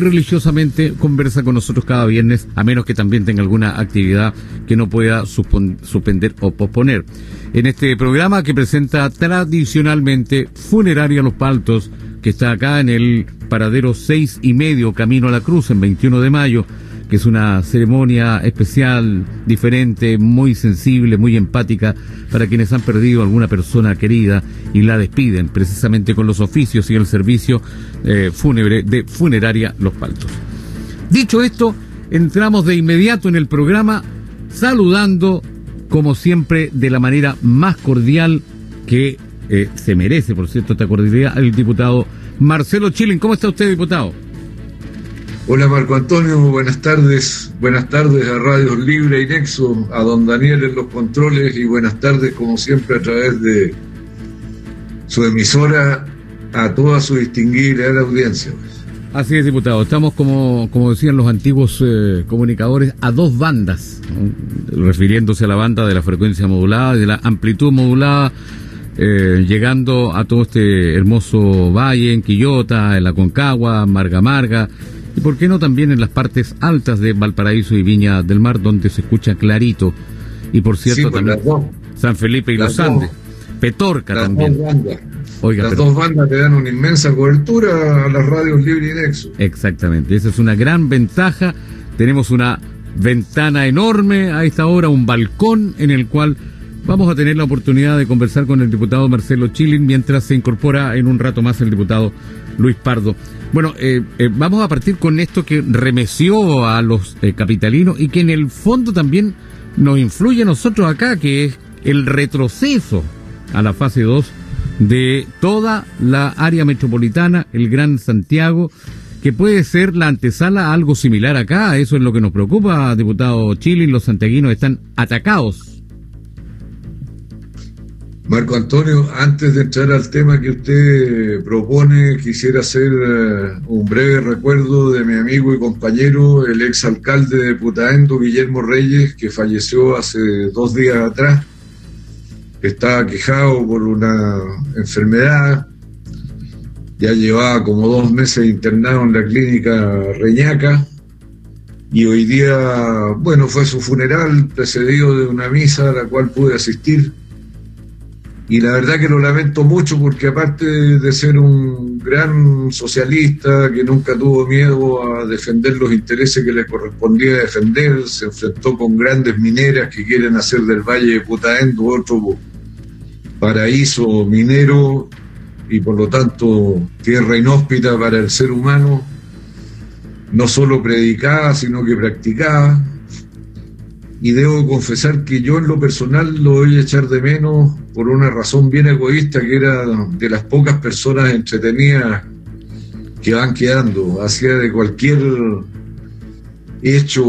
religiosamente conversa con nosotros cada viernes, a menos que también tenga alguna actividad que no pueda suspender o posponer. En este programa que presenta tradicionalmente Funeraria Los Paltos, que está acá en el paradero seis y medio Camino a la Cruz, en 21 de mayo, que es una ceremonia especial, diferente, muy sensible, muy empática para quienes han perdido alguna persona querida y la despiden precisamente con los oficios y el servicio eh, fúnebre de Funeraria Los Paltos. Dicho esto, entramos de inmediato en el programa saludando, como siempre, de la manera más cordial que eh, se merece, por cierto, esta cordialidad, el diputado Marcelo Chilin. ¿Cómo está usted, diputado? Hola Marco Antonio, buenas tardes. Buenas tardes a Radios Libre y Nexo, a don Daniel en los controles y buenas tardes como siempre a través de su emisora a toda su distinguida audiencia. Así es, diputado. Estamos, como, como decían los antiguos eh, comunicadores, a dos bandas, refiriéndose a la banda de la frecuencia modulada, de la amplitud modulada, eh, llegando a todo este hermoso valle en Quillota, en la Concagua, Marga Marga, y por qué no también en las partes altas de Valparaíso y Viña del Mar, donde se escucha clarito. Y por cierto, pues, también San Felipe y los Andes. Petorca también. las dos bandas te dan una inmensa cobertura a las radios Libre y Nexo. Exactamente, esa es una gran ventaja. Tenemos una ventana enorme a esta hora, un balcón en el cual vamos a tener la oportunidad de conversar con el diputado Marcelo Chilin mientras se incorpora en un rato más el diputado Luis Pardo. Bueno, eh, eh, vamos a partir con esto que remeció a los eh, capitalinos y que en el fondo también nos influye a nosotros acá, que es el retroceso a la fase 2 de toda la área metropolitana, el Gran Santiago, que puede ser la antesala a algo similar acá. Eso es lo que nos preocupa, diputado Chile. Los santiaguinos están atacados Marco Antonio, antes de entrar al tema que usted propone, quisiera hacer eh, un breve recuerdo de mi amigo y compañero, el ex alcalde de Putaendo, Guillermo Reyes, que falleció hace dos días atrás. Estaba quejado por una enfermedad, ya llevaba como dos meses internado en la clínica Reñaca. Y hoy día, bueno, fue su funeral precedido de una misa a la cual pude asistir y la verdad que lo lamento mucho porque aparte de ser un gran socialista que nunca tuvo miedo a defender los intereses que le correspondía defender, se enfrentó con grandes mineras que quieren hacer del Valle de Putaendo otro paraíso minero y por lo tanto tierra inhóspita para el ser humano, no solo predicaba, sino que practicaba y debo confesar que yo en lo personal lo voy a echar de menos por una razón bien egoísta que era de las pocas personas entretenidas que van quedando, hacia de cualquier hecho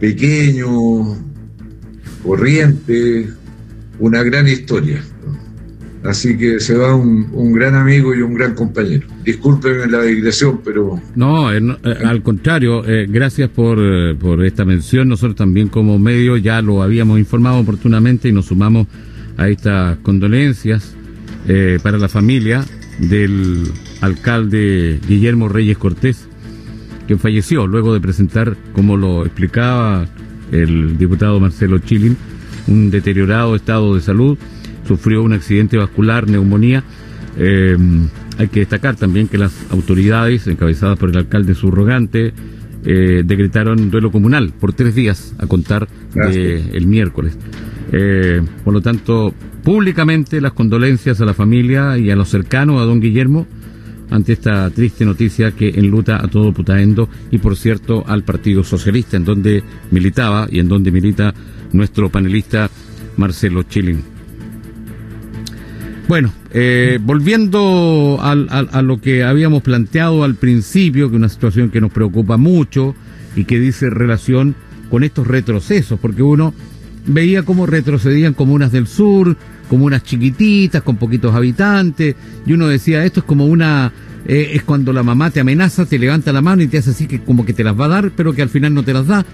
pequeño, corriente, una gran historia. Así que se va un, gran amigo y un gran compañero. Discúlpenme la digresión, pero... No, eh, eh, al contrario, eh, gracias por, por esta mención. Nosotros también como medio ya lo habíamos informado oportunamente y nos sumamos a estas condolencias para la familia del alcalde Guillermo Reyes Cortés, que falleció luego de presentar, como lo explicaba el diputado Marcelo Chilin, un deteriorado estado de salud sufrió un accidente vascular, neumonía. Eh, hay que destacar también que las autoridades, encabezadas por el alcalde subrogante, eh, decretaron duelo comunal por tres días a contar el miércoles. Eh, por lo tanto, públicamente las condolencias a la familia y a los cercanos a don Guillermo ante esta triste noticia que enluta a todo Putaendo y por cierto al Partido Socialista en donde militaba y en donde milita nuestro panelista Marcelo Chilin. Bueno, eh, volviendo a lo que habíamos planteado al principio, que es una situación que nos preocupa mucho y que dice relación con estos retrocesos, porque uno veía cómo retrocedían comunas del sur, comunas chiquititas, con poquitos habitantes, y uno decía, esto es como una, eh, es cuando la mamá te amenaza, te levanta la mano y te hace así que como que te las va a dar, pero que al final no te las da.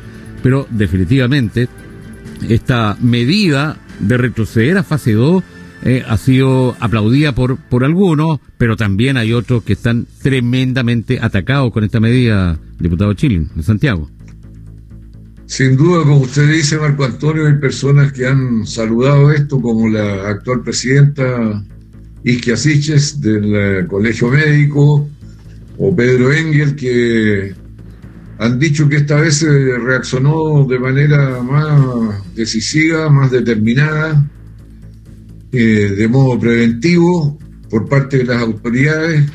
Pero definitivamente, esta medida de retroceder a fase 2 eh, ha sido aplaudida por, por algunos, pero también hay otros que están tremendamente atacados con esta medida, diputado Chile, en Santiago. Sin duda, como usted dice, Marco Antonio, hay personas que han saludado esto, como la actual presidenta Isquia Siches del eh, Colegio Médico, o Pedro Engel, que han dicho que esta vez se reaccionó de manera más decisiva, más determinada, eh, de modo preventivo por parte de las autoridades,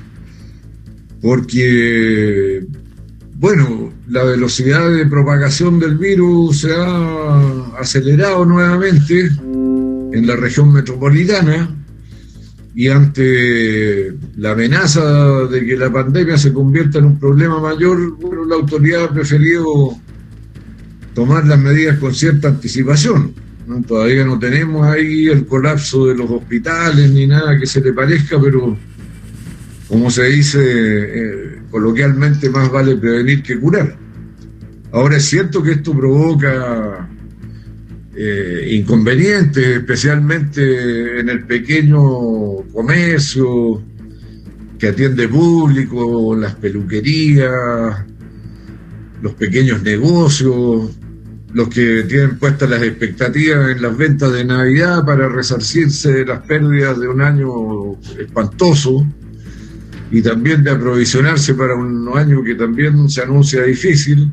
porque, bueno, la velocidad de propagación del virus se ha acelerado nuevamente en la región metropolitana y ante la amenaza de que la pandemia se convierta en un problema mayor, bueno, la autoridad ha preferido tomar las medidas con cierta anticipación. Todavía no tenemos ahí el colapso de los hospitales ni nada que se le parezca, pero como se dice eh, coloquialmente, más vale prevenir que curar. Ahora es cierto que esto provoca eh, inconvenientes, especialmente en el pequeño comercio que atiende público, las peluquerías, los pequeños negocios, los que tienen puestas las expectativas en las ventas de Navidad para resarcirse de las pérdidas de un año espantoso y también de aprovisionarse para un año que también se anuncia difícil.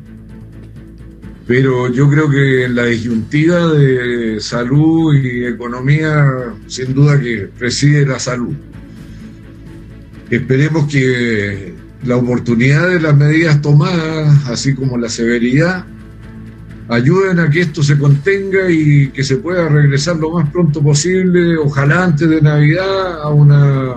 Pero yo creo que en la disyuntiva de salud y economía, sin duda que preside la salud. Esperemos que la oportunidad de las medidas tomadas, así como la severidad, ayuden a que esto se contenga y que se pueda regresar lo más pronto posible, ojalá antes de Navidad, a una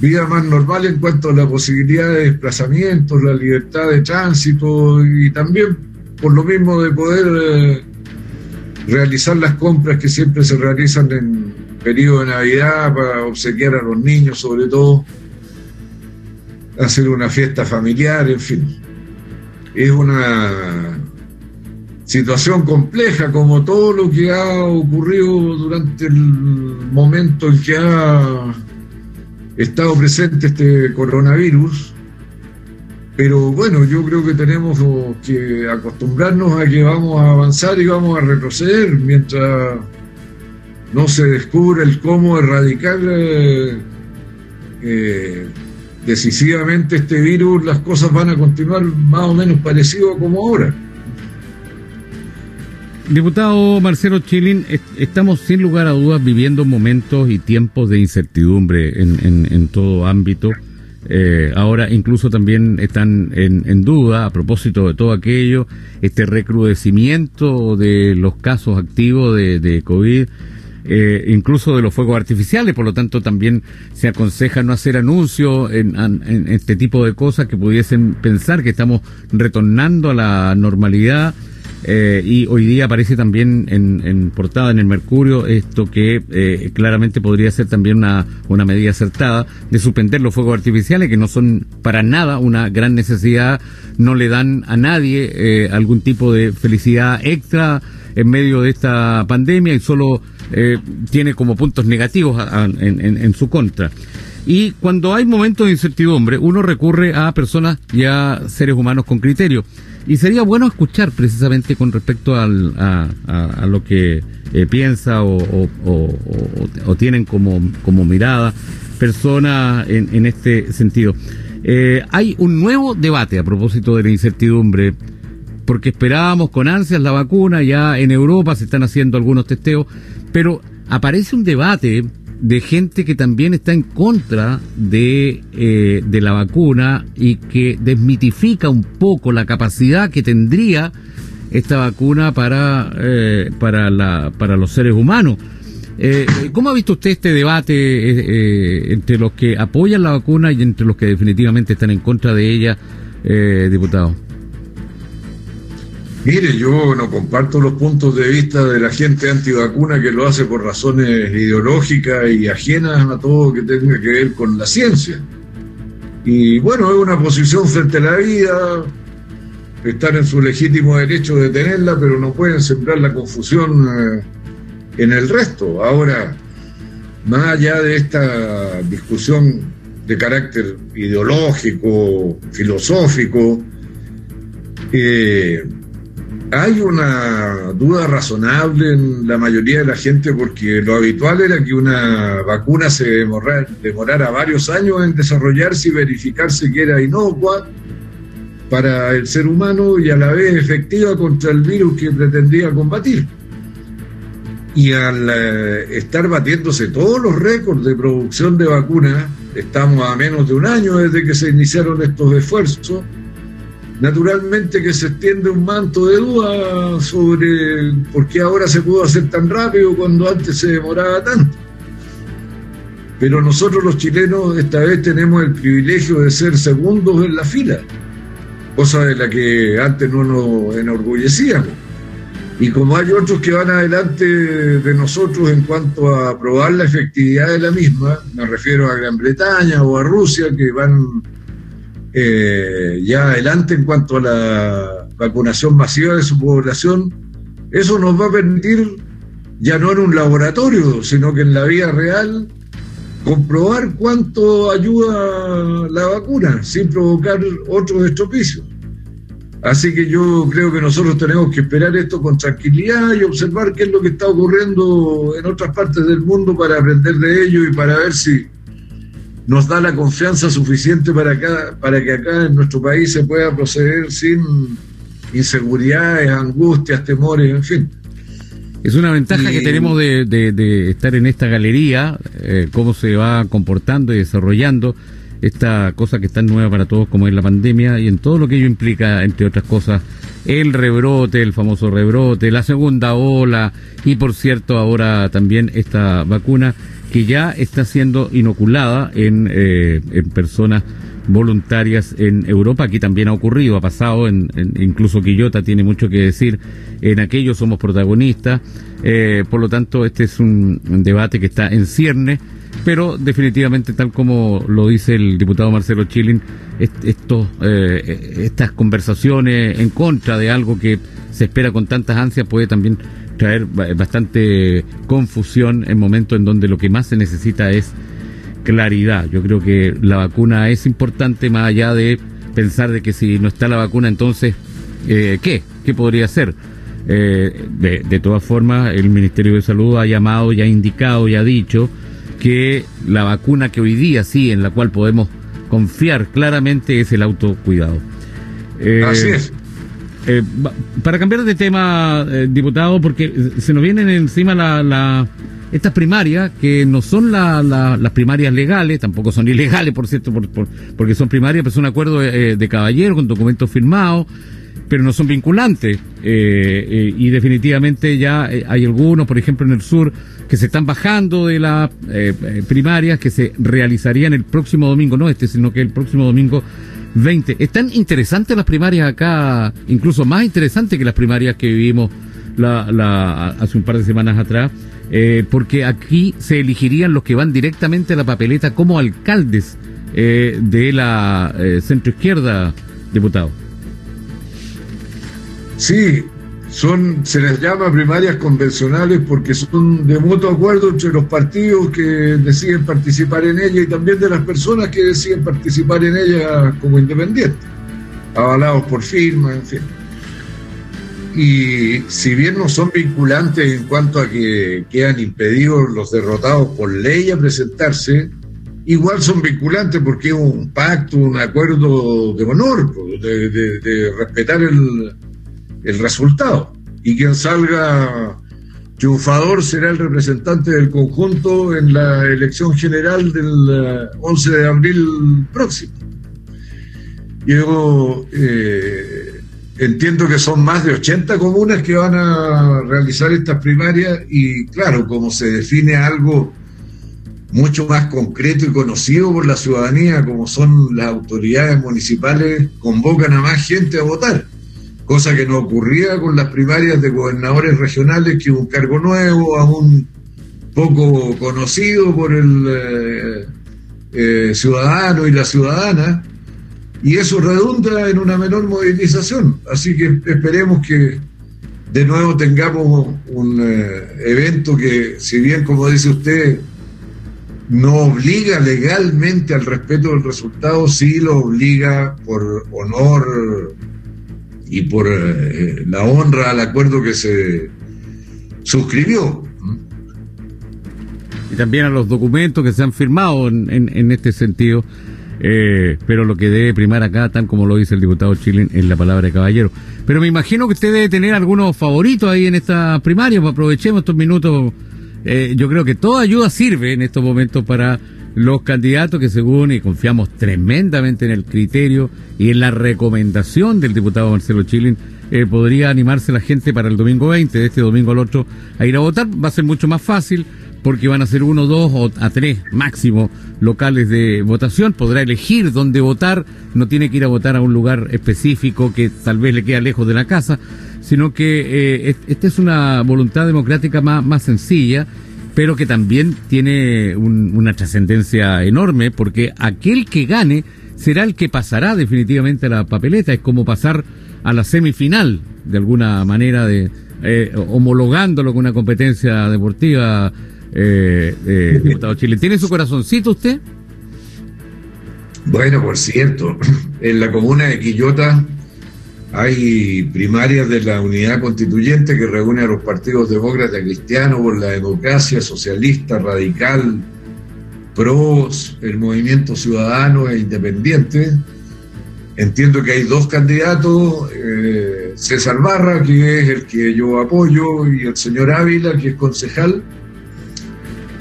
vida más normal en cuanto a la posibilidad de desplazamiento, la libertad de tránsito y también por lo mismo de poder eh, realizar las compras que siempre se realizan en periodo de Navidad para obsequiar a los niños sobre todo, hacer una fiesta familiar, en fin. Es una situación compleja como todo lo que ha ocurrido durante el momento en que ha estado presente este coronavirus. Pero bueno, yo creo que tenemos que acostumbrarnos a que vamos a avanzar y vamos a retroceder mientras no se descubre el cómo erradicar eh, eh, decisivamente este virus, las cosas van a continuar más o menos parecido como ahora. Diputado Marcelo Chilin, estamos sin lugar a dudas viviendo momentos y tiempos de incertidumbre en, todo ámbito. Eh, ahora incluso también están en, duda, a propósito de todo aquello, este recrudecimiento de los casos activos de, COVID, eh, incluso de los fuegos artificiales, por lo tanto también se aconseja no hacer anuncios en, este tipo de cosas que pudiesen pensar que estamos retornando a la normalidad. Eh, y hoy día aparece también en, portada en el Mercurio esto que eh, claramente podría ser también una, una medida acertada de suspender los fuegos artificiales que no son para nada una gran necesidad, no le dan a nadie eh, algún tipo de felicidad extra en medio de esta pandemia y solo tiene como puntos negativos en, su contra. Y cuando hay momentos de incertidumbre, uno recurre a personas y a seres humanos con criterio. Y sería bueno escuchar precisamente con respecto al, a, lo que eh, piensa o, o, tienen como, como mirada personas en, este sentido. Eh, hay un nuevo debate a propósito de la incertidumbre, porque esperábamos con ansias la vacuna, ya en Europa se están haciendo algunos testeos, pero aparece un debate de gente que también está en contra de, eh, de la vacuna y que desmitifica un poco la capacidad que tendría esta vacuna para, eh, para, la, para los seres humanos. Eh, ¿Cómo ha visto usted este debate entre los que apoyan la vacuna y entre los que definitivamente están en contra de ella, diputado? Mire, yo no comparto los puntos de vista de la gente antivacuna que lo hace por razones ideológicas y ajenas a todo que tenga que ver con la ciencia. Y bueno, es una posición frente a la vida, están en su legítimo derecho de tenerla, pero no pueden sembrar la confusión eh, en el resto. Ahora, más allá de esta discusión de carácter ideológico, filosófico, eh, hay una duda razonable en la mayoría de la gente porque lo habitual era que una vacuna se demorara, varios años en desarrollarse y verificarse que era inocua para el ser humano y a la vez efectiva contra el virus que pretendía combatir. Y al eh, estar batiéndose todos los récords de producción de vacunas, estamos a menos de un año desde que se iniciaron estos esfuerzos, Naturalmente que se extiende un manto de duda sobre por qué ahora se pudo hacer tan rápido cuando antes se demoraba tanto. Pero nosotros los chilenos esta vez tenemos el privilegio de ser segundos en la fila, cosa de la que antes no nos enorgullecíamos. Y como hay otros que van adelante de nosotros en cuanto a probar la efectividad de la misma, me refiero a Gran Bretaña o a Rusia, que van eh, ya adelante en cuanto a la vacunación masiva de su población, eso nos va a permitir, ya no en un laboratorio, sino que en la vida real, comprobar cuánto ayuda la vacuna sin provocar otros estropicios. Así que yo creo que nosotros tenemos que esperar esto con tranquilidad y observar qué es lo que está ocurriendo en otras partes del mundo para aprender de ello y para ver si nos da la confianza suficiente para, acá, para que acá en nuestro país se pueda proceder sin inseguridades, angustias, temores, en fin. Es una ventaja que tenemos de, estar en esta galería, eh, cómo se va comportando y desarrollando esta cosa que está nueva para todos como es la pandemia y en todo lo que ello implica, entre otras cosas, el rebrote, el famoso rebrote, la segunda ola y por cierto ahora también esta vacuna que ya está siendo inoculada en, eh, en personas voluntarias en Europa. Aquí también ha ocurrido, ha pasado, en, incluso Quillota tiene mucho que decir. En aquello somos protagonistas. Eh, por lo tanto, este es un, debate que está en cierne, pero definitivamente, tal como lo dice el diputado Marcelo Chilin, estos, eh, estas conversaciones en contra de algo que se espera con tantas ansias puede también traer bastante confusión en momentos en donde lo que más se necesita es claridad. Yo creo que la vacuna es importante más allá de pensar de que si no está la vacuna, entonces, eh, ¿qué? ¿Qué podría ser? Eh, de, de, todas formas, el Ministerio de Salud ha llamado y ha indicado y ha dicho que la vacuna que hoy día sí, en la cual podemos confiar claramente, es el autocuidado. Eh, Así es. Eh, para cambiar de tema, eh, diputado, porque se nos vienen encima la, estas primarias, que no son las primarias legales, tampoco son ilegales, por cierto, porque son primarias, pero son acuerdos de, de caballero con documentos firmados, pero no son vinculantes. Eh, y definitivamente ya hay algunos, por ejemplo, en el sur, que se están bajando de las primarias que se realizarían el próximo domingo, no este, sino que el próximo domingo 20. Están interesantes las primarias acá, incluso más interesantes que las primarias que vivimos la, hace un par de semanas atrás, eh, porque aquí se elegirían los que van directamente a la papeleta como alcaldes eh, de la eh, centro izquierda, diputado. Sí, son, se les llama primarias convencionales porque son de mutuo acuerdo entre los partidos que deciden participar en ella y también de las personas que deciden participar en ella como independientes, avalados por firma, en fin. Y si bien no son vinculantes en cuanto a que quedan impedidos los derrotados por ley a presentarse, igual son vinculantes porque es un pacto, un acuerdo de honor, de, de respetar el, el resultado. Y quien salga triunfador será el representante del conjunto en la elección general del 11 eh, de abril próximo. Yo eh, entiendo que son más de 80 comunas que van a realizar estas primarias y claro, como se define algo mucho más concreto y conocido por la ciudadanía, como son las autoridades municipales, convocan a más gente a votar cosa que no ocurría con las primarias de gobernadores regionales, que un cargo nuevo, aún poco conocido por el eh, eh, ciudadano y la ciudadana, y eso redunda en una menor movilización. Así que esperemos que de nuevo tengamos un eh, evento que, si bien, como dice usted, no obliga legalmente al respeto del resultado, sí lo obliga por honor y por eh, la honra al acuerdo que se suscribió. Y también a los documentos que se han firmado en, en, este sentido. Eh, pero lo que debe primar acá, tal como lo dice el diputado Chilin, es la palabra de caballero. Pero me imagino que usted debe tener algunos favoritos ahí en esta primaria, pues aprovechemos estos minutos. Eh, yo creo que toda ayuda sirve en estos momentos para los candidatos que según y confiamos tremendamente en el criterio y en la recomendación del diputado Marcelo Chilin, eh, podría animarse la gente para el domingo 20, de este domingo al otro, a ir a votar. Va a ser mucho más fácil porque van a ser uno, dos o a tres máximo locales de votación. Podrá elegir dónde votar, no tiene que ir a votar a un lugar específico que tal vez le queda lejos de la casa, sino que eh, esta es una voluntad democrática más, más sencilla pero que también tiene una trascendencia enorme, porque aquel que gane será el que pasará definitivamente a la papeleta, es como pasar a la semifinal, de alguna manera, de eh, homologándolo con una competencia deportiva, eh, diputado Chile. ¿Tiene su corazoncito usted? Bueno, por cierto, en la comuna de Quillota hay primarias de la unidad constituyente que reúne a los partidos demócratas cristianos por la democracia, socialista, radical, pros, el movimiento ciudadano e independiente. Entiendo que hay dos candidatos, eh, César Barra, que es el que yo apoyo, y el señor Ávila, que es concejal.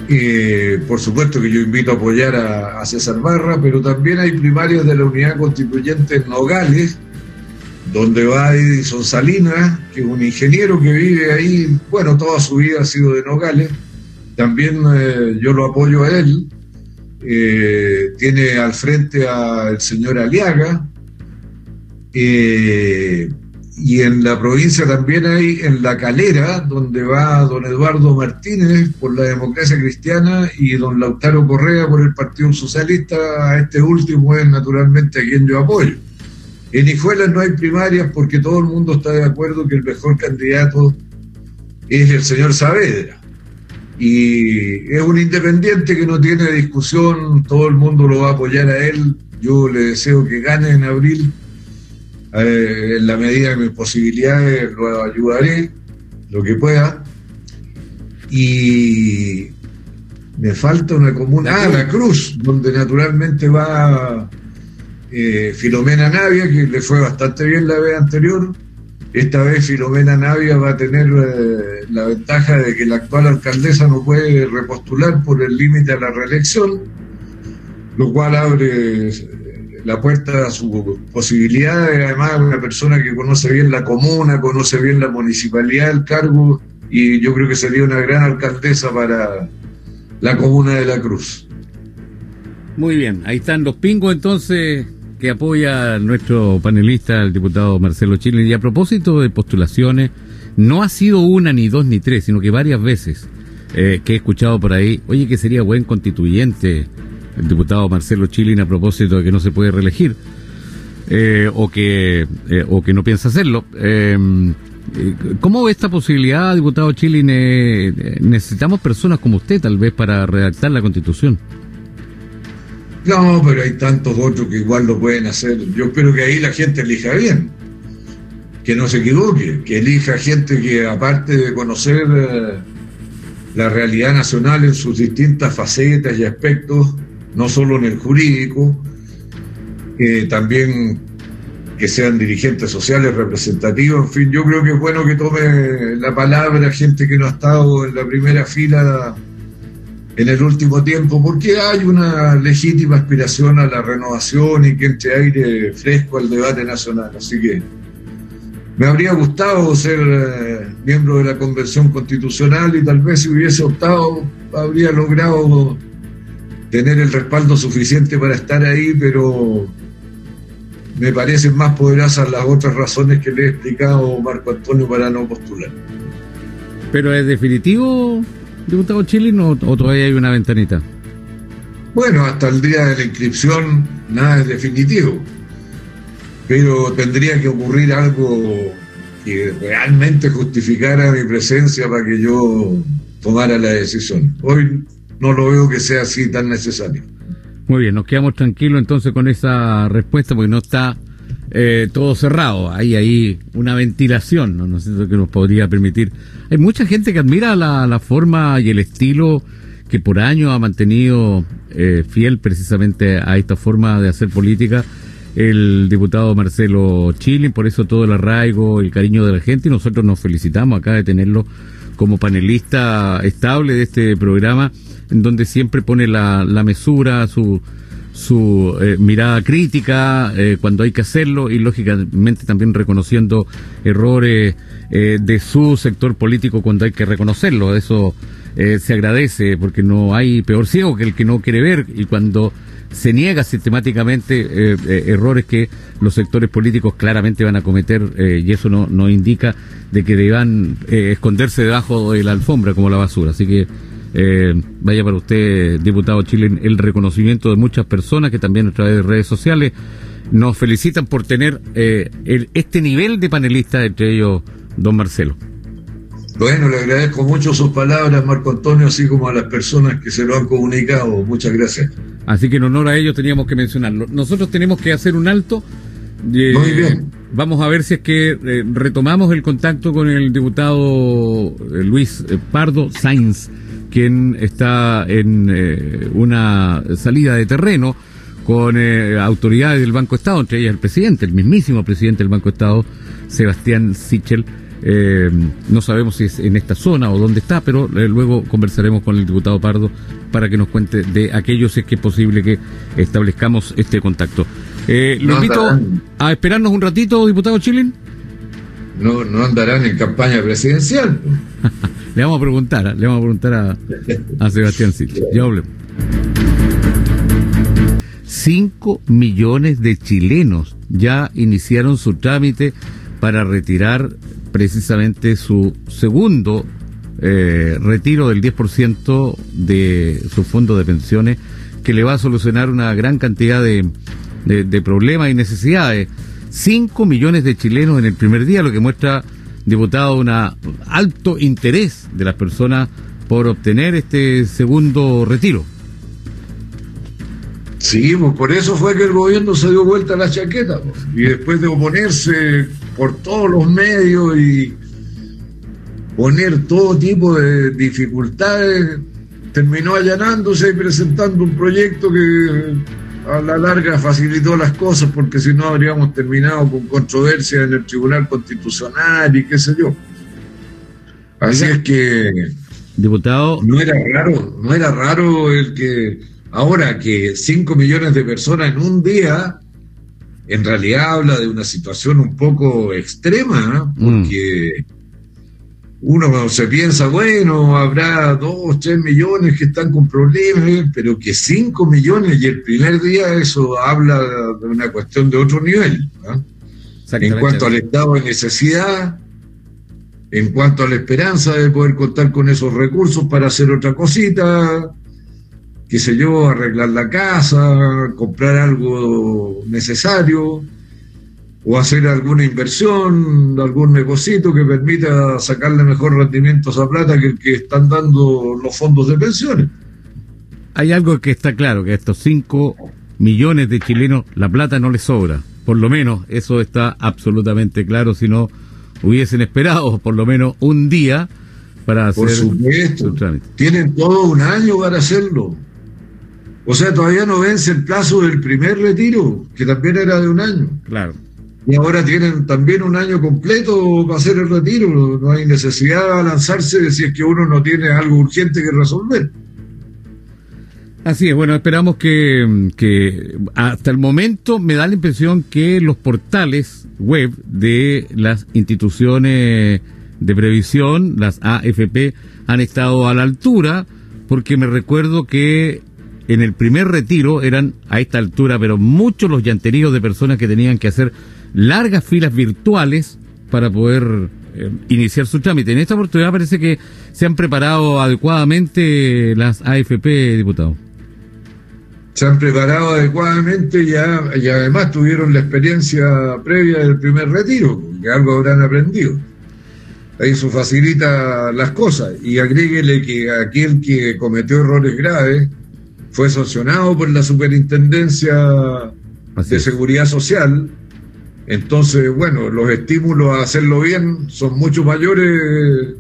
Eh, por supuesto que yo invito a apoyar a, a César Barra, pero también hay primarias de la unidad constituyente en Nogales, donde va Edison Salinas, que es un ingeniero que vive ahí, bueno, toda su vida ha sido de Nogales, también eh, yo lo apoyo a él, eh, tiene al frente al señor Aliaga, eh, y en la provincia también hay en La Calera, donde va don Eduardo Martínez por la democracia cristiana y don Lautaro Correa por el Partido Socialista, a este último es naturalmente a quien yo apoyo. En Hijuelas no hay primarias porque todo el mundo está de acuerdo que el mejor candidato es el señor Saavedra. Y es un independiente que no tiene discusión, todo el mundo lo va a apoyar a él. Yo le deseo que gane en abril. Eh, en la medida de mis posibilidades lo ayudaré, lo que pueda. Y me falta una comuna, ah, la Cruz, donde naturalmente va eh, Filomena Navia, que le fue bastante bien la vez anterior. Esta vez Filomena Navia va a tener eh, la ventaja de que la actual alcaldesa no puede repostular por el límite a la reelección, lo cual abre eh, la puerta a su posibilidad. Además, una persona que conoce bien la comuna, conoce bien la municipalidad, el cargo, y yo creo que sería una gran alcaldesa para la comuna de La Cruz. Muy bien, ahí están los pingos entonces que apoya nuestro panelista, el diputado Marcelo Chile. Y a propósito de postulaciones, no ha sido una, ni dos, ni tres, sino que varias veces eh, que he escuchado por ahí, oye, que sería buen constituyente el diputado Marcelo Chilin a propósito de que no se puede reelegir, eh, o, que, eh, o que no piensa hacerlo. Em, ¿Cómo ve esta posibilidad, diputado Chilin? necesitamos personas como usted, tal vez, para redactar la constitución. No, pero hay tantos otros que igual lo pueden hacer. Yo espero que ahí la gente elija bien, que no se equivoque, que elija gente que aparte de conocer eh, la realidad nacional en sus distintas facetas y aspectos, no solo en el jurídico, también que sean dirigentes sociales representativos, en fin, yo creo que es bueno que tome la palabra gente que no ha estado en la primera fila en el último tiempo, porque hay una legítima aspiración a la renovación y que entre aire fresco al debate nacional. Así que me habría gustado ser eh, miembro de la Convención Constitucional y tal vez si hubiese optado habría logrado tener el respaldo suficiente para estar ahí, pero me parecen más poderosas las otras razones que le he explicado Marco Antonio para no postular. Pero es definitivo diputado Chile o, todavía hay una ventanita? Bueno, hasta el día de la inscripción nada es definitivo, pero tendría que ocurrir algo que realmente justificara mi presencia para que yo tomara la decisión. Hoy no lo veo que sea así tan necesario. Muy bien, nos quedamos tranquilos entonces con esa respuesta porque no está eh, todo cerrado. Hay ahí una ventilación, ¿no? no sé que nos podría permitir. Hay mucha gente que admira la, la forma y el estilo que por años ha mantenido eh, fiel precisamente a esta forma de hacer política el diputado Marcelo Chile, por eso todo el arraigo, el cariño de la gente y nosotros nos felicitamos acá de tenerlo como panelista estable de este programa, en donde siempre pone la, la mesura, su, su eh, mirada crítica eh, cuando hay que hacerlo y lógicamente también reconociendo errores eh, de su sector político cuando hay que reconocerlo. Eso se agradece porque no hay peor ciego que el que no quiere ver y cuando se niega sistemáticamente errores que los sectores políticos claramente van a cometer y eso no, no indica de que deban esconderse debajo de la alfombra como la basura. Así que eh, vaya para usted, diputado Chile, el reconocimiento de muchas personas que también a través de redes sociales nos felicitan por tener eh, este nivel de panelista, entre ellos don Marcelo. Bueno, le agradezco mucho sus palabras, Marco Antonio, así como a las personas que se lo han comunicado. Muchas gracias. Así que en honor a ellos teníamos que mencionarlo. Nosotros tenemos que hacer un alto. Eh, Muy bien. Vamos a ver si es que retomamos el contacto con el diputado Luis Pardo Sainz quien está en eh, una salida de terreno con eh, autoridades del Banco Estado, entre ellas el presidente, el mismísimo presidente del Banco Estado, Sebastián Sichel. Eh, no sabemos si es en esta zona o dónde está, pero luego conversaremos con el diputado Pardo para que nos cuente de aquello si es que es posible que establezcamos este contacto. lo invito a esperarnos un ratito, diputado Chilin. No, no andarán en campaña presidencial. Le vamos a preguntar, le vamos a preguntar a, Sebastián Silva. Ya hablemos. 5 millones de chilenos ya iniciaron su trámite para retirar precisamente su segundo eh, retiro del 10% de su fondo de pensiones, que le va a solucionar una gran cantidad de, de problemas y necesidades. 5 millones de chilenos en el primer día, lo que muestra diputado, un alto interés de las personas por obtener este segundo retiro. Sí, por eso fue que el gobierno se dio vuelta a la chaqueta. Y después de oponerse por todos los medios y poner todo tipo de dificultades, terminó allanándose y presentando un proyecto que a la larga facilitó las cosas porque si no habríamos terminado con controversia en el Tribunal Constitucional y qué sé yo. Así es que diputado no era raro, no era raro el que ahora que 5 millones de personas en un día en realidad habla de una situación un poco extrema, ¿eh? mm. Uno se piensa, bueno, habrá dos, tres millones que están con problemas, pero que cinco millones y el primer día eso habla de una cuestión de otro nivel. En cuanto al estado de necesidad, en cuanto a la esperanza de poder contar con esos recursos para hacer otra cosita, qué sé yo, arreglar la casa, comprar algo necesario o hacer alguna inversión, algún negocito que permita sacarle mejor rendimiento a esa plata que el que están dando los fondos de pensiones. Hay algo que está claro, que a estos 5 millones de chilenos la plata no les sobra. Por lo menos eso está absolutamente claro, si no hubiesen esperado por lo menos un día para hacer su trámite. Tienen todo un año para hacerlo. O sea, todavía no vence el plazo del primer retiro, que también era de un año. Claro y ahora tienen también un año completo para hacer el retiro. No hay necesidad de lanzarse si es que uno no tiene algo urgente que resolver. Así es, bueno, esperamos que, que hasta el momento me da la impresión que los portales web de las instituciones de previsión, las AFP, han estado a la altura, porque me recuerdo que en el primer retiro eran a esta altura, pero muchos los llanteríos de personas que tenían que hacer largas filas virtuales para poder eh, iniciar su trámite. En esta oportunidad parece que se han preparado adecuadamente las AFP, diputado. Se han preparado adecuadamente ya, y además tuvieron la experiencia previa del primer retiro, que algo habrán aprendido. eso facilita las cosas. Y agréguele que aquel que cometió errores graves fue sancionado por la Superintendencia de Seguridad Social. Entonces, bueno, los estímulos a hacerlo bien son mucho mayores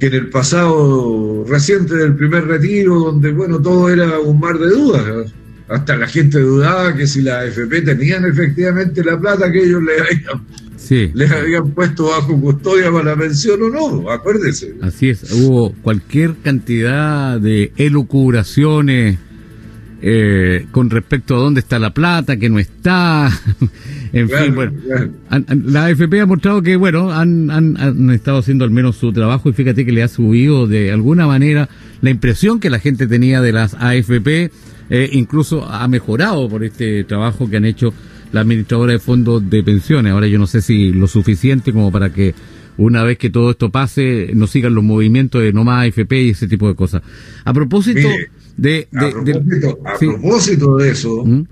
que en el pasado reciente del primer retiro, donde, bueno, todo era un mar de dudas. Hasta la gente dudaba que si la AFP tenían efectivamente la plata que ellos le habían sí. les habían puesto bajo custodia para la pensión o no, acuérdese. Así es, hubo cualquier cantidad de elucubraciones eh, con respecto a dónde está la plata, que no está, en fin, bueno, la AFP ha mostrado que, bueno, han, han, estado haciendo al menos su trabajo y fíjate que le ha subido de alguna manera la impresión que la gente tenía de las AFP, eh, incluso ha mejorado por este trabajo que han hecho la administradora de fondos de pensiones. Ahora yo no sé si lo suficiente como para que una vez que todo esto pase no sigan los movimientos de no más AFP y ese tipo de cosas. A propósito de... a, propósito, de, eso, ¿Mm?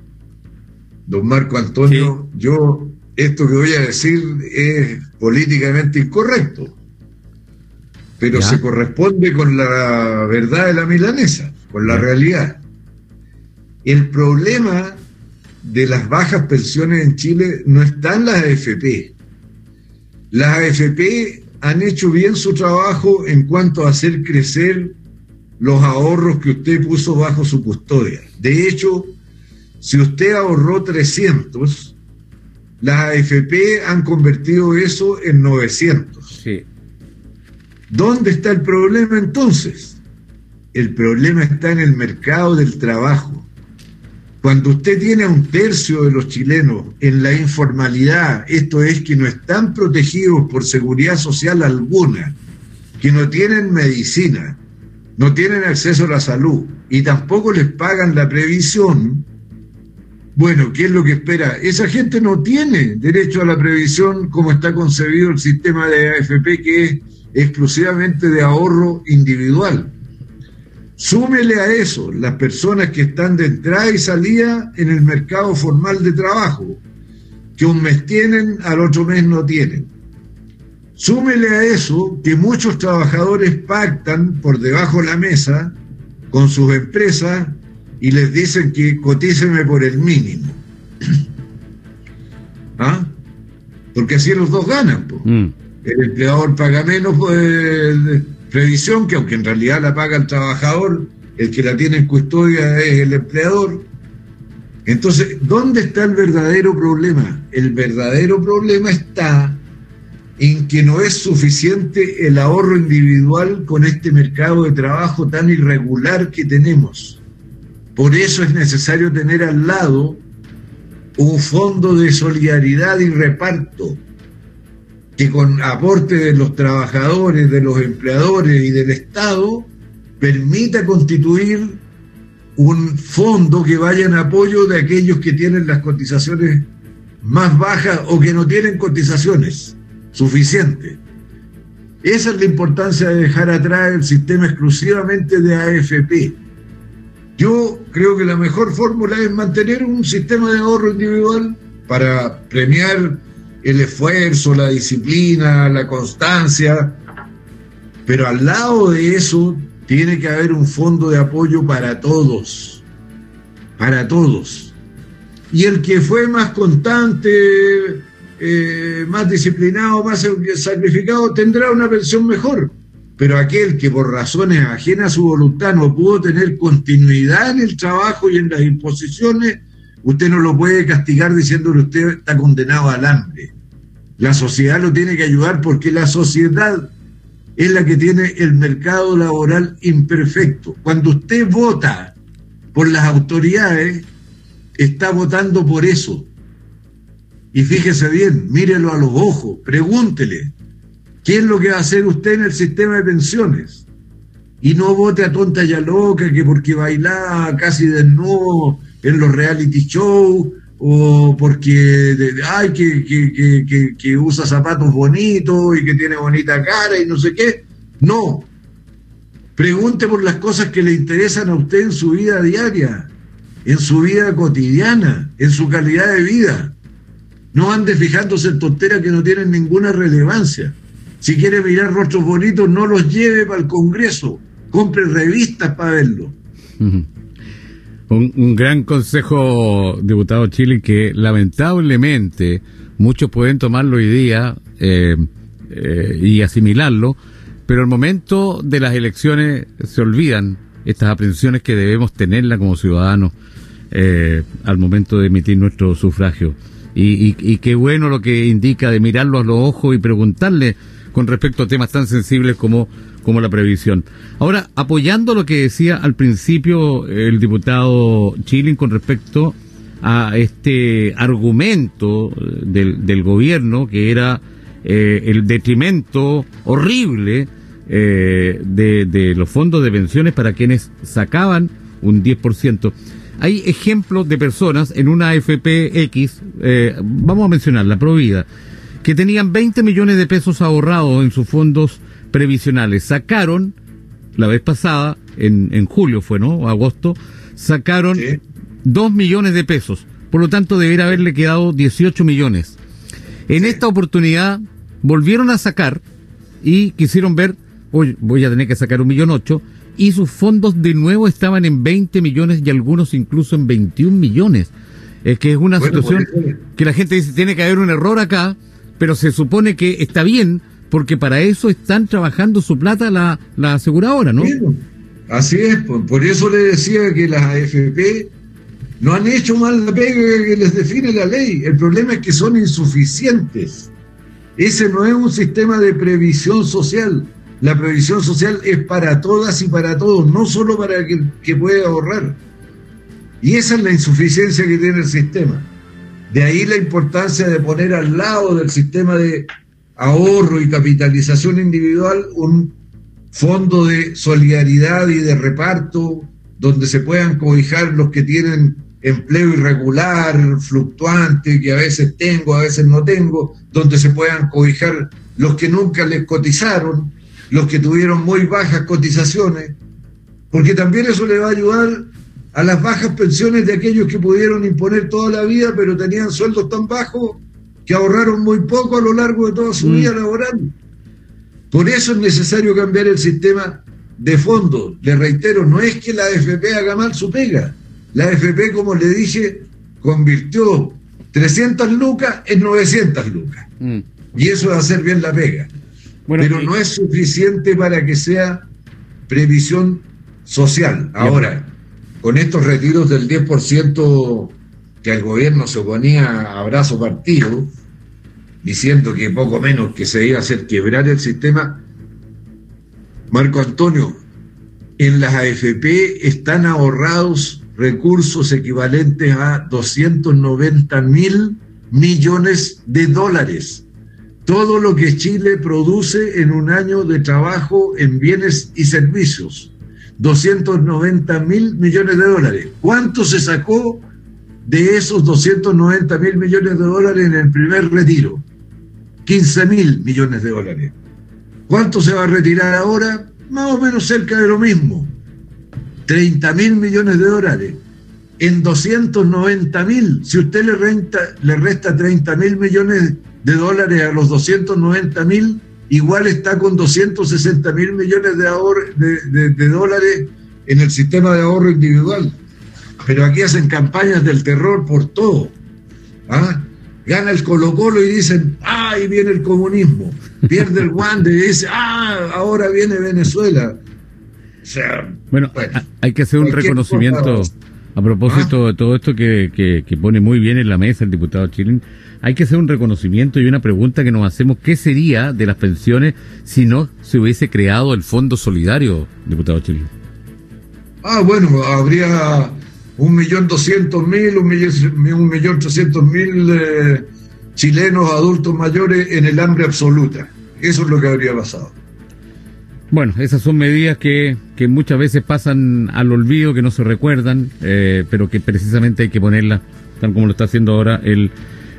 Don Marco Antonio, yo esto que voy a decir es políticamente incorrecto, pero se corresponde con la verdad de la milanesa, con la realidad. El problema de las bajas pensiones en Chile no están las AFP. Las AFP han hecho bien su trabajo en cuanto a hacer crecer los ahorros que usted puso bajo su custodia. De hecho, si usted ahorró 300, las AFP han convertido eso en 900. Sí. ¿Dónde está el problema entonces? El problema está en el mercado del trabajo. Cuando usted tiene a un tercio de los chilenos en la informalidad, esto es que no están protegidos por seguridad social alguna, que no tienen medicina, no tienen acceso a la salud y tampoco les pagan la previsión, bueno, ¿qué es lo que espera? Esa gente no tiene derecho a la previsión como está concebido el sistema de AFP, que es exclusivamente de ahorro individual. Súmele a eso las personas que están de entrada y salida en el mercado formal de trabajo, que un mes tienen, al otro mes no tienen. Súmele a eso que muchos trabajadores pactan por debajo de la mesa con sus empresas y les dicen que cotíceme por el mínimo. ¿Ah? Porque así los dos ganan. Mm. El empleador paga menos pues, previsión que aunque en realidad la paga el trabajador, el que la tiene en custodia es el empleador. Entonces, ¿dónde está el verdadero problema? El verdadero problema está en que no es suficiente el ahorro individual con este mercado de trabajo tan irregular que tenemos. Por eso es necesario tener al lado un fondo de solidaridad y reparto que con aporte de los trabajadores, de los empleadores y del Estado permita constituir un fondo que vaya en apoyo de aquellos que tienen las cotizaciones más bajas o que no tienen cotizaciones suficientes. Esa es la importancia de dejar atrás el sistema exclusivamente de AFP. Yo creo que la mejor fórmula es mantener un sistema de ahorro individual para premiar el esfuerzo, la disciplina, la constancia, pero al lado de eso tiene que haber un fondo de apoyo para todos, para todos. Y el que fue más constante, eh, más disciplinado, más sacrificado, tendrá una pensión mejor. Pero aquel que por razones ajenas a su voluntad no pudo tener continuidad en el trabajo y en las imposiciones, Usted no lo puede castigar diciéndole usted está condenado al hambre. La sociedad lo tiene que ayudar porque la sociedad es la que tiene el mercado laboral imperfecto. Cuando usted vota por las autoridades, está votando por eso. Y fíjese bien, mírelo a los ojos, pregúntele, ¿qué es lo que va a hacer usted en el sistema de pensiones? Y no vote a tonta y a loca que porque baila casi desnudo en los reality shows o porque ay que, que, que, usa zapatos bonitos y que tiene bonita cara y no sé qué. No. Pregunte por las cosas que le interesan a usted en su vida diaria, en su vida cotidiana, en su calidad de vida. No ande fijándose en tonteras que no tienen ninguna relevancia. Si quiere mirar rostros bonitos, no los lleve para el Congreso. Compre revistas para verlo. Un, gran consejo, diputado Chile, que lamentablemente muchos pueden tomarlo hoy día eh, eh, y asimilarlo, pero el momento de las elecciones se olvidan estas aprensiones que debemos tenerla como ciudadanos eh, al momento de emitir nuestro sufragio. Y, y, qué bueno lo que indica de mirarlo a los ojos y preguntarle con respecto a temas tan sensibles como, como la previsión. Ahora, apoyando lo que decía al principio el diputado Chilin con respecto a este argumento del, del gobierno que era eh, el detrimento horrible eh, de, de, los fondos de pensiones para quienes sacaban un 10%. Hay ejemplos de personas en una FPX, eh, vamos a mencionar la Provida, que tenían 20 millones de pesos ahorrados en sus fondos previsionales. Sacaron, la vez pasada, en, en julio fue, ¿no? Agosto, sacaron 2 millones de pesos. Por lo tanto, debería haberle quedado 18 millones. En esta oportunidad volvieron a sacar y quisieron ver, hoy voy a tener que sacar un millón ocho, y sus fondos de nuevo estaban en 20 millones y algunos incluso en 21 millones. Es que es una situación que la gente dice, tiene que haber un error acá, pero se supone que está bien, porque para eso están trabajando su plata la, la aseguradora, ¿no? así es, por, eso le decía que las AFP no han hecho mal la pega que les define la ley. El problema es que son insuficientes. Ese no es un sistema de previsión social. La previsión social es para todas y para todos, no solo para el que puede ahorrar. Y esa es la insuficiencia que tiene el sistema. De ahí la importancia de poner al lado del sistema de ahorro y capitalización individual un fondo de solidaridad y de reparto donde se puedan cobijar los que tienen empleo irregular, fluctuante, que a veces tengo, a veces no tengo, donde se puedan cobijar los que nunca les cotizaron, los que tuvieron muy bajas cotizaciones, porque también eso le va a ayudar a las bajas pensiones de aquellos que pudieron imponer toda la vida, pero tenían sueldos tan bajos que ahorraron muy poco a lo largo de toda su mm. vida laboral. Por eso es necesario cambiar el sistema de fondo. Le reitero, no es que la AFP haga mal su pega. La AFP, como le dije, convirtió 300 lucas en 900 lucas. Mm. Y eso es hacer bien la pega. Pero no es suficiente para que sea previsión social. Ahora, con estos retiros del 10% que el gobierno se oponía a brazo partido, diciendo que poco menos que se iba a hacer quebrar el sistema, Marco Antonio, en las AFP están ahorrados recursos equivalentes a 290 mil millones de dólares. Todo lo que Chile produce en un año de trabajo en bienes y servicios. 290 mil millones de dólares. ¿Cuánto se sacó de esos 290 mil millones de dólares en el primer retiro? 15 mil millones de dólares. ¿Cuánto se va a retirar ahora? Más o menos cerca de lo mismo. 30 mil millones de dólares. En 290 mil, si usted le, renta, le resta 30 mil millones de dólares a los 290 mil, igual está con 260 mil millones de, de, dólares en el sistema de ahorro individual. Pero aquí hacen campañas del terror por todo. ¿Ah? Gana el Colo Colo y dicen, ¡ah! Ahí viene el comunismo. Pierde el guante y dice, ¡ah! Ahora viene Venezuela. O sea, bueno, hay que hacer un reconocimiento a propósito ¿Ah? de todo esto que, que, pone muy bien en la mesa el diputado Chilin hay que hacer un reconocimiento y una pregunta que nos hacemos, ¿qué sería de las pensiones si no se hubiese creado el Fondo Solidario, diputado Chile? Ah, bueno, habría un millón doscientos mil, un millón, trescientos mil eh, chilenos adultos mayores en el hambre absoluta. Eso es lo que habría pasado. Bueno, esas son medidas que, que muchas veces pasan al olvido, que no se recuerdan, eh, pero que precisamente hay que ponerlas, tal como lo está haciendo ahora el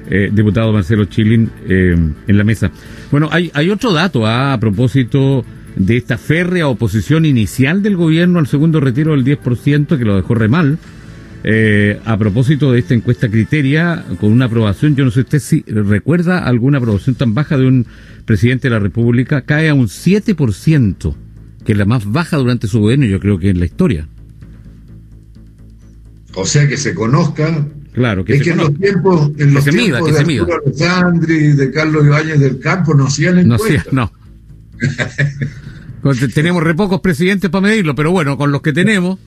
eh, diputado Marcelo Chilin, eh, en la mesa. Bueno, hay, hay otro dato ah, a propósito de esta férrea oposición inicial del gobierno al segundo retiro del 10%, que lo dejó re mal. Eh, a propósito de esta encuesta criteria, con una aprobación, yo no sé usted si recuerda alguna aprobación tan baja de un presidente de la República, cae a un 7%, que es la más baja durante su gobierno, yo creo que en la historia. O sea, que se conozca. Claro, que es que en los tiempos, en los tiempos de Arturo Alessandri, de Carlos Ibáñez del Campo, no hacían encuestas. No, no. tenemos re pocos presidentes para medirlo, pero bueno, con los que tenemos...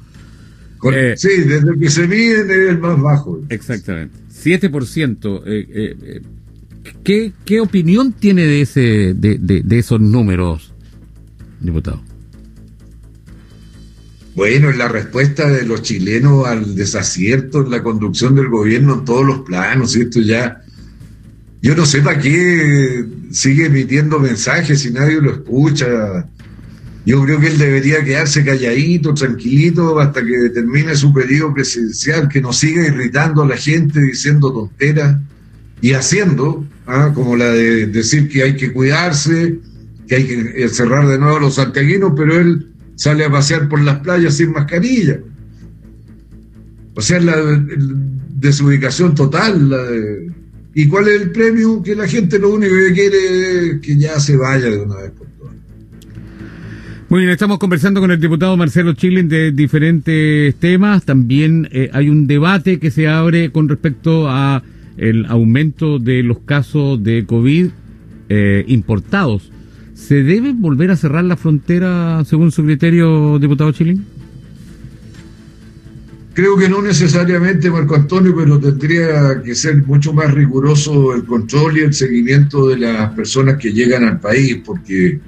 Eh, sí, desde que se mide es el más bajo. Exactamente. 7%. Eh, eh, ¿qué, ¿Qué opinión tiene de, ese, de, de esos números, diputado? Bueno, es la respuesta de los chilenos al desacierto en la conducción del gobierno en todos los planos, ¿cierto? Ya, yo no sé para qué sigue emitiendo mensajes si nadie lo escucha. Yo creo que él debería quedarse calladito, tranquilito, hasta que termine su periodo presidencial, que no siga irritando a la gente diciendo tonteras y haciendo, ¿ah? como la de decir que hay que cuidarse, que hay que cerrar de nuevo a los santiaguinos, pero él sale a pasear por las playas sin mascarilla. O sea, la desubicación total. ¿Y cuál es el premio? Que la gente lo único que quiere es que ya se vaya de una vez por. Muy bien, estamos conversando con el diputado Marcelo Chilin de diferentes temas. También eh, hay un debate que se abre con respecto a el aumento de los casos de COVID eh, importados ¿Se debe volver a cerrar la frontera según su criterio, diputado Chilín? Creo que no necesariamente, Marco Antonio, pero tendría que ser mucho más riguroso el control y el seguimiento de las personas que llegan al país, porque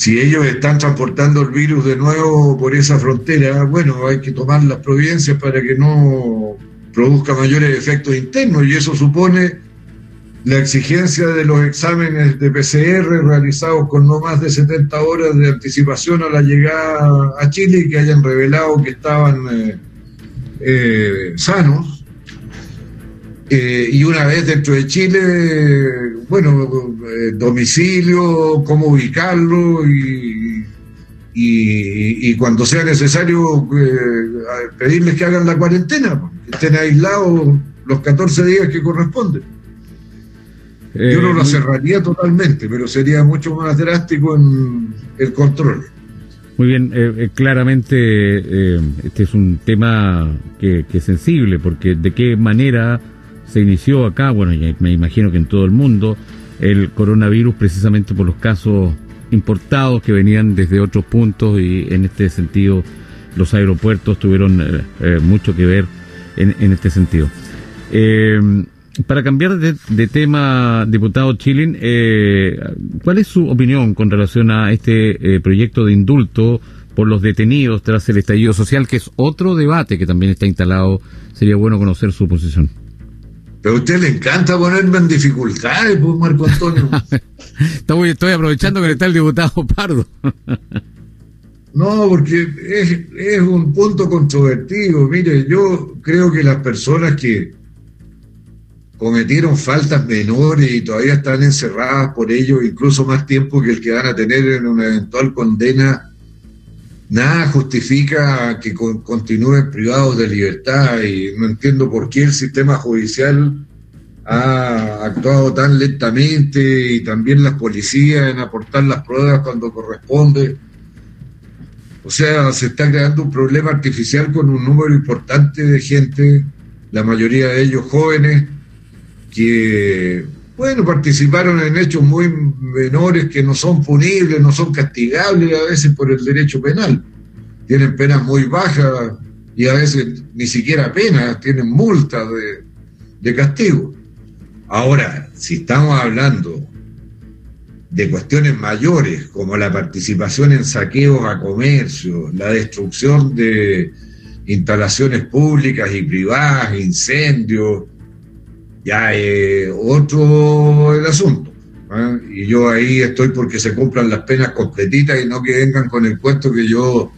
si ellos están transportando el virus de nuevo por esa frontera, bueno, hay que tomar las providencias para que no produzca mayores efectos internos y eso supone la exigencia de los exámenes de PCR realizados con no más de 70 horas de anticipación a la llegada a Chile y que hayan revelado que estaban eh, eh, sanos. Eh, y una vez dentro de Chile, bueno, domicilio, cómo ubicarlo y, y, y, cuando sea necesario pedirles que hagan la cuarentena, que estén aislados los 14 días que corresponden. Yo no lo eh, cerraría totalmente, pero sería mucho más drástico en el control. Muy bien, eh, eh, claramente este es un tema que, es sensible, porque de qué manera se inició acá, bueno, me imagino que en todo el mundo, el coronavirus precisamente por los casos importados que venían desde otros puntos y en este sentido los aeropuertos tuvieron mucho que ver en, en este sentido. Para cambiar de, tema, diputado Chilin, eh, ¿cuál es su opinión con relación a este eh, proyecto de indulto por los detenidos tras el estallido social, que es otro debate que también está instalado? Sería bueno conocer su posición. Pero a usted le encanta ponerme en dificultades, pues, Marco Antonio. estoy, estoy aprovechando que está el diputado Pardo. No, porque es, es un punto controvertido. Mire, yo creo que las personas que cometieron faltas menores y todavía están encerradas por ello, incluso más tiempo que el que van a tener en una eventual condena, nada justifica que continúen privados de libertad y no entiendo por qué el sistema judicial ha actuado tan lentamente y también las policías en aportar las pruebas cuando corresponde. O sea, se está creando un problema artificial con un número importante de gente, la mayoría de ellos jóvenes, que, bueno, participaron en hechos muy menores que no son punibles, no son castigables a veces por el derecho penal. Tienen penas muy bajas y a veces ni siquiera penas, tienen multas de, castigo. Ahora, si estamos hablando de cuestiones mayores como la participación en saqueos a comercio, la destrucción de instalaciones públicas y privadas, incendios, ya es otro el asunto. ¿ah? Y yo ahí estoy porque se cumplan las penas completitas y no que vengan con el cuento que yo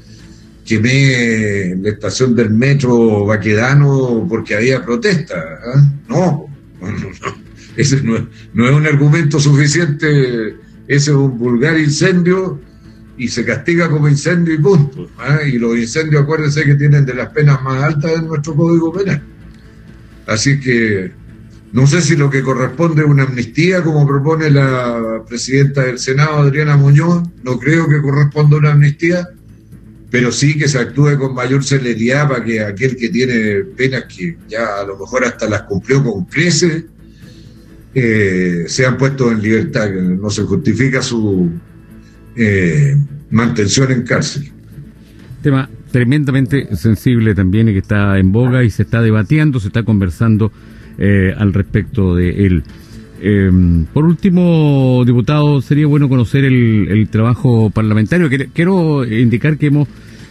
quemé la estación del metro Baquedano porque había protesta. ¿ah? No, ese no, no, es un argumento suficiente, ese es un vulgar incendio y se castiga como incendio y punto. ¿ah? Y los incendios, acuérdense que tienen de las penas más altas en nuestro Código Penal. Así que no sé si lo que corresponde es una amnistía, como propone la presidenta del Senado, Adriana Muñoz, no creo que corresponda una amnistía, pero sí que se actúe con mayor celeridad para que aquel que tiene penas que ya a lo mejor hasta las cumplió con creces, eh, sean puestos en libertad, que no se justifica su eh, mantención en cárcel. Tema tremendamente sensible también y que está en boga y se está debatiendo, se está conversando eh, al respecto de él. Em, por último, diputado, sería bueno conocer el, trabajo parlamentario. Quiero indicar que hemos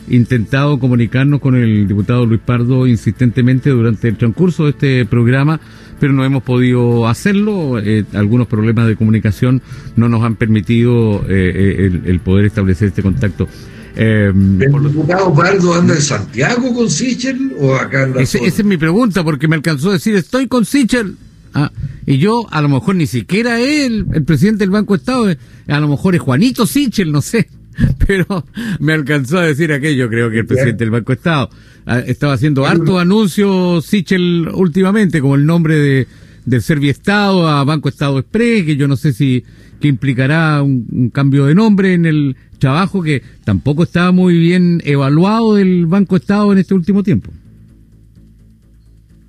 intentado comunicarnos con el diputado Luis Pardo insistentemente durante el transcurso de este programa, pero no hemos podido hacerlo. Eh, algunos problemas de comunicación no nos han permitido eh, el, poder establecer este contacto. Eh, ¿El diputado Pardo anda en Santiago con Sichel o acá en la Esa es mi pregunta, porque me alcanzó a decir, estoy con Sichel. Ah, y yo, a lo mejor ni siquiera él, el presidente del Banco Estado, eh, a lo mejor es Juanito Sichel, no sé. Pero me alcanzó a decir aquello, creo que el presidente del Banco Estado. Ah, estaba haciendo harto anuncio Sichel últimamente, como el nombre de, del Serviestado a Banco Estado Express, que yo no sé si que implicará un, cambio de nombre en el trabajo que tampoco estaba muy bien evaluado del Banco Estado en este último tiempo.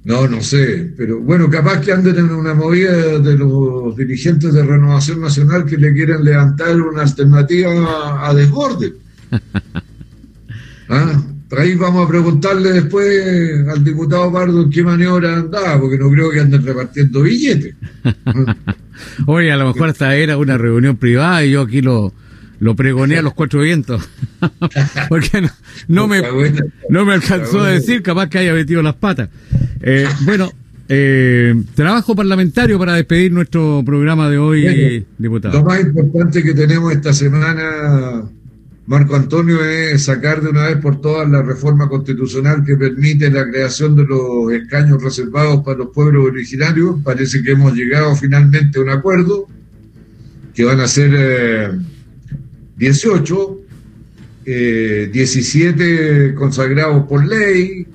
No, no sé, pero bueno, capaz que anden en una movida de los dirigentes de Renovación Nacional que le quieren levantar una alternativa a desborde. ¿Ah? Ahí vamos a preguntarle después al diputado Pardo en qué maniobra andaba, porque no creo que anden repartiendo billetes. Oye, a lo mejor esta era una reunión privada y yo aquí lo, lo pregoné a los cuatro vientos. porque no, me, no me alcanzó a decir, capaz que haya metido las patas. Eh, bueno, eh, trabajo parlamentario para despedir nuestro programa de hoy, diputado. Lo más importante que tenemos esta semana Marco Antonio es sacar de una vez por todas la reforma constitucional que permite la creación de los escaños reservados para los pueblos originarios. Parece que hemos llegado finalmente a un acuerdo, que van a ser 18, eh, 17 eh, consagrados por ley,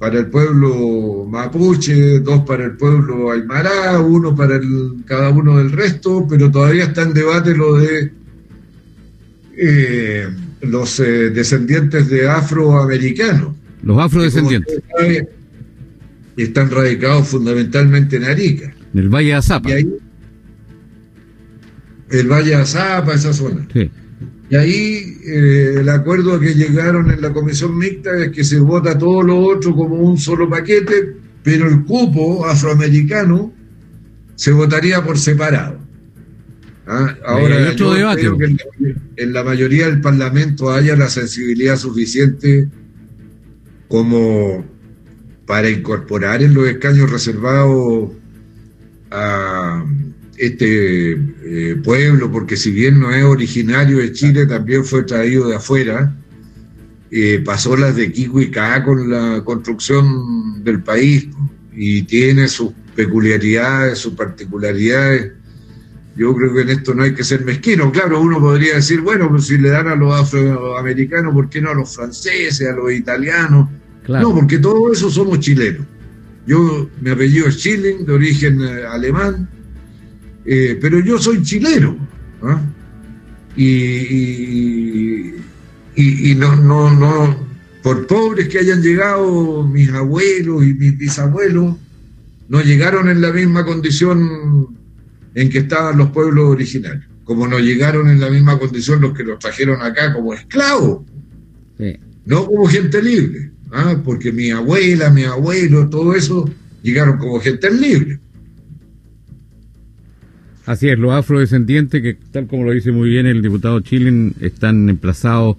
para el pueblo mapuche, dos para el pueblo aymara, uno para el, cada uno del resto, pero todavía está en debate lo de eh, los eh, descendientes de afroamericanos. Los afrodescendientes. están radicados fundamentalmente en Arica. En el Valle de Azapa. el Valle de Azapa, esa zona. Y ahí eh, el acuerdo que llegaron en la comisión mixta es que se vota todo lo otro como un solo paquete, pero el cupo afroamericano se votaría por separado. ¿Ah? Ahora, yo creo que en la, mayoría del Parlamento haya la sensibilidad suficiente como para incorporar en los escaños reservados a este eh, pueblo, porque si bien no es originario de Chile, también fue traído de afuera, eh, pasó las de Kiko y K con la construcción del país y tiene sus peculiaridades, sus particularidades yo creo que en esto no hay que ser mezquino. Claro, uno podría decir, bueno, pues si le dan a los afroamericanos, ¿por qué no a los franceses, a los italianos? No, porque todos esos somos chilenos. Yo, mi apellido es Schilling, de origen eh, alemán, eh, pero yo soy chileno. ¿ah? Y, y, no, no, no, por pobres que hayan llegado mis abuelos y mis bisabuelos, no llegaron en la misma condición en que estaban los pueblos originarios, como no llegaron en la misma condición los que los trajeron acá como esclavos, no como gente libre, ¿ah? porque mi abuela, mi abuelo, todo eso llegaron como gente libre. Así es, los afrodescendientes, que tal como lo dice muy bien el diputado Chilen, están emplazados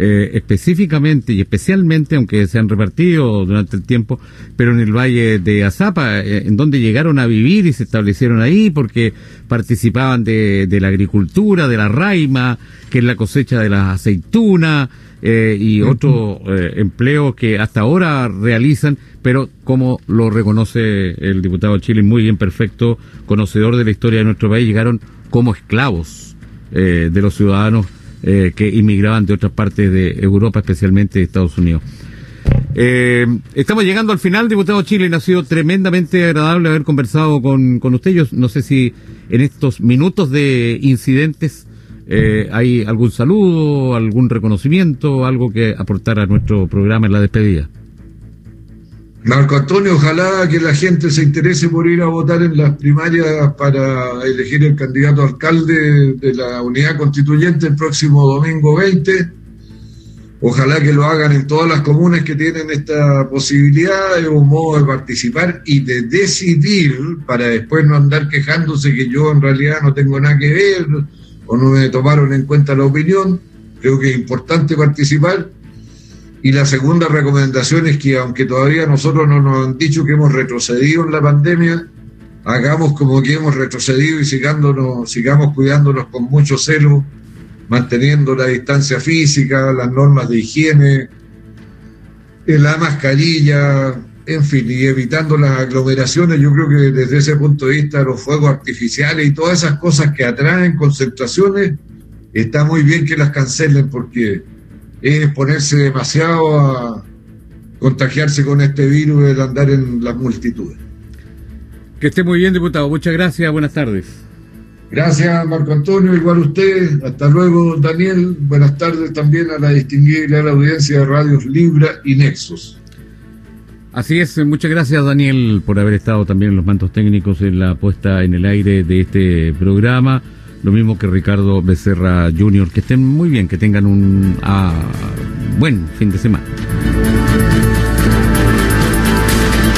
eh, específicamente y especialmente, aunque se han repartido durante el tiempo, pero en el Valle de Azapa, eh, en donde llegaron a vivir y se establecieron ahí porque participaban de, la agricultura, de la raima, que es la cosecha de las aceitunas eh, y otros empleos que hasta ahora realizan, pero como lo reconoce el diputado Chile, muy bien perfecto, conocedor de la historia de nuestro país, llegaron como esclavos de los ciudadanos eh, que inmigraban de otras partes de Europa, especialmente de Estados Unidos. Eh, estamos llegando al final, diputado Chile, y ha sido tremendamente agradable haber conversado con, con usted. Yo no sé si en estos minutos de incidentes eh, hay algún saludo, algún reconocimiento, algo que aportar a nuestro programa en la despedida. Marco Antonio, ojalá que la gente se interese por ir a votar en las primarias para elegir el candidato alcalde de la unidad constituyente el próximo domingo 20. Ojalá que lo hagan en todas las comunas que tienen esta posibilidad, es un modo de participar y de decidir para después no andar quejándose que yo en realidad no tengo nada que ver o no me tomaron en cuenta la opinión. Creo que es importante participar y la segunda recomendación es que aunque todavía nosotros no nos han dicho que hemos retrocedido en la pandemia, hagamos como que hemos retrocedido y sigándonos, sigamos cuidándonos con mucho celo, manteniendo la distancia física, las normas de higiene, la mascarilla, en fin, y evitando las aglomeraciones. Yo creo que desde ese punto de vista los fuegos artificiales y todas esas cosas que atraen concentraciones, está muy bien que las cancelen porque es ponerse demasiado a contagiarse con este virus, el andar en las multitudes. Que esté muy bien, diputado. Muchas gracias. Buenas tardes. Gracias, Marco Antonio. Igual usted. Hasta luego, Daniel. Buenas tardes también a la distinguida audiencia de Radios Libra y Nexos. Así es, muchas gracias Daniel por haber estado también en los mantos técnicos en la puesta en el aire de este programa. Lo mismo que Ricardo Becerra Jr. Que estén muy bien, que tengan un ah, buen fin de semana.